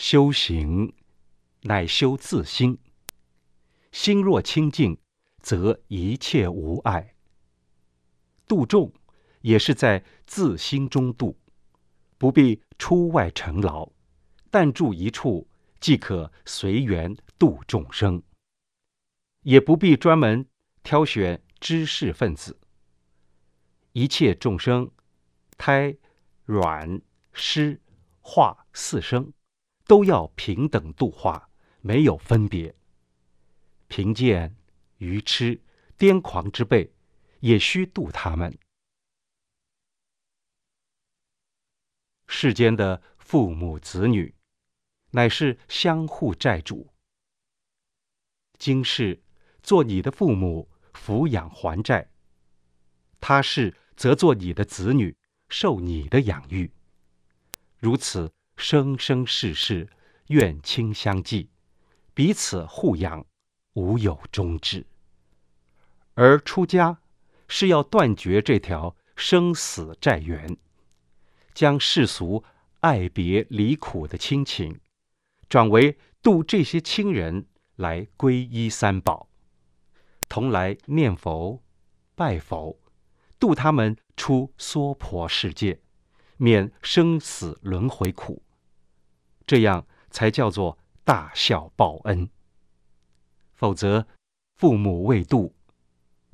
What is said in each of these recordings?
修行乃修自心，心若清净，则一切无碍。度众也是在自心中度，不必出外成劳，但住一处即可随缘度众生，也不必专门挑选知识分子。一切众生，胎、卵、湿、化四生。都要平等度化，没有分别。贫贱、愚痴、癫狂之辈，也需度他们。世间的父母子女，乃是相互债主。今世做你的父母，抚养还债；他世则做你的子女，受你的养育。如此。生生世世，愿亲相继，彼此护养，无有终止。而出家是要断绝这条生死债缘，将世俗爱别离苦的亲情，转为度这些亲人来皈依三宝，同来念佛、拜佛，度他们出娑婆世界，免生死轮回苦。这样才叫做大孝报恩。否则，父母未度，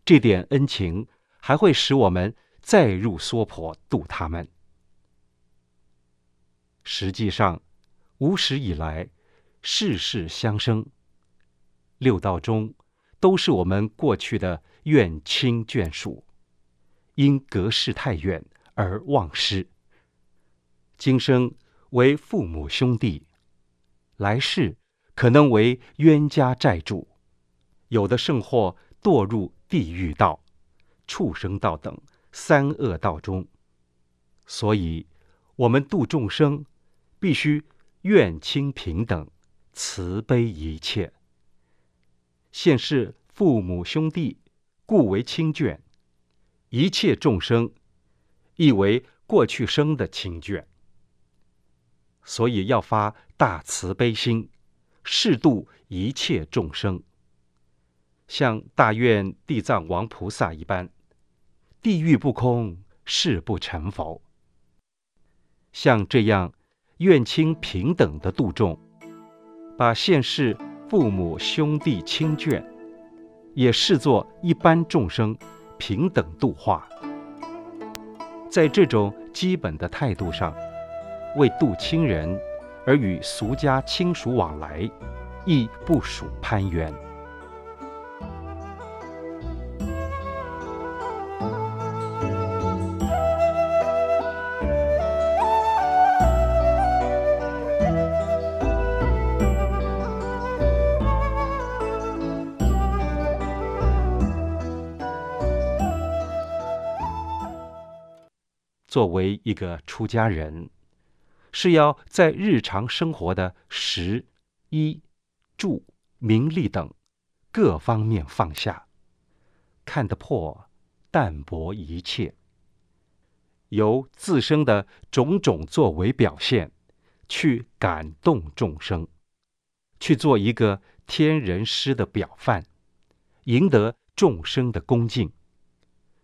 这点恩情还会使我们再入娑婆度他们。实际上，无始以来，世世相生，六道中都是我们过去的怨亲眷属，因隔世太远而忘失。今生。为父母兄弟，来世可能为冤家债主，有的甚或堕入地狱道、畜生道等三恶道中。所以，我们度众生，必须愿亲平等，慈悲一切。现世父母兄弟，故为亲眷；一切众生，亦为过去生的亲眷。所以要发大慈悲心，适度一切众生，像大愿地藏王菩萨一般，地狱不空，誓不成佛。像这样愿亲平等的度众，把现世父母兄弟亲眷，也视作一般众生平等度化。在这种基本的态度上。为度亲人而与俗家亲属往来，亦不属攀缘。作为一个出家人。是要在日常生活的食、衣、住、名利等各方面放下，看得破，淡泊一切，由自身的种种作为表现，去感动众生，去做一个天人师的表范，赢得众生的恭敬，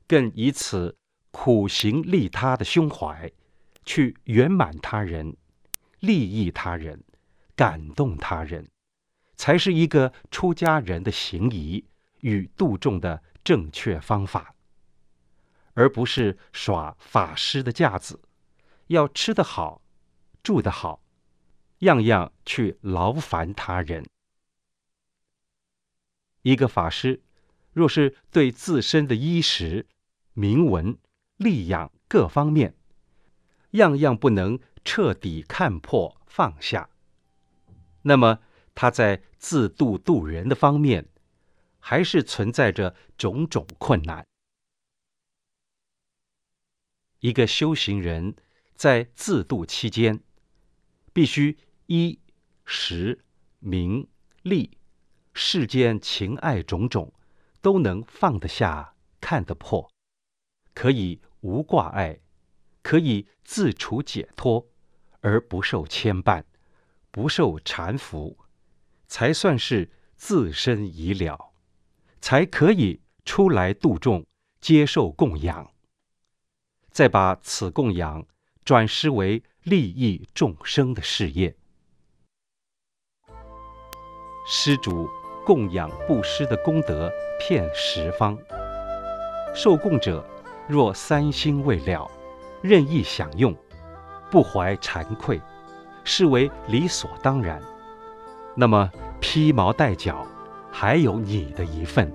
更以此苦行利他的胸怀。去圆满他人、利益他人、感动他人，才是一个出家人的行仪与度众的正确方法，而不是耍法师的架子，要吃得好、住得好，样样去劳烦他人。一个法师若是对自身的衣食、名闻、利养各方面，样样不能彻底看破放下，那么他在自度度人的方面，还是存在着种种困难。一个修行人在自度期间，必须衣食名利世间情爱种种，都能放得下、看得破，可以无挂碍。可以自处解脱，而不受牵绊，不受缠缚，才算是自身已了，才可以出来度众，接受供养。再把此供养转施为利益众生的事业。施主供养布施的功德遍十方，受供者若三心未了，任意享用，不怀惭愧，视为理所当然，那么披毛戴角，还有你的一份。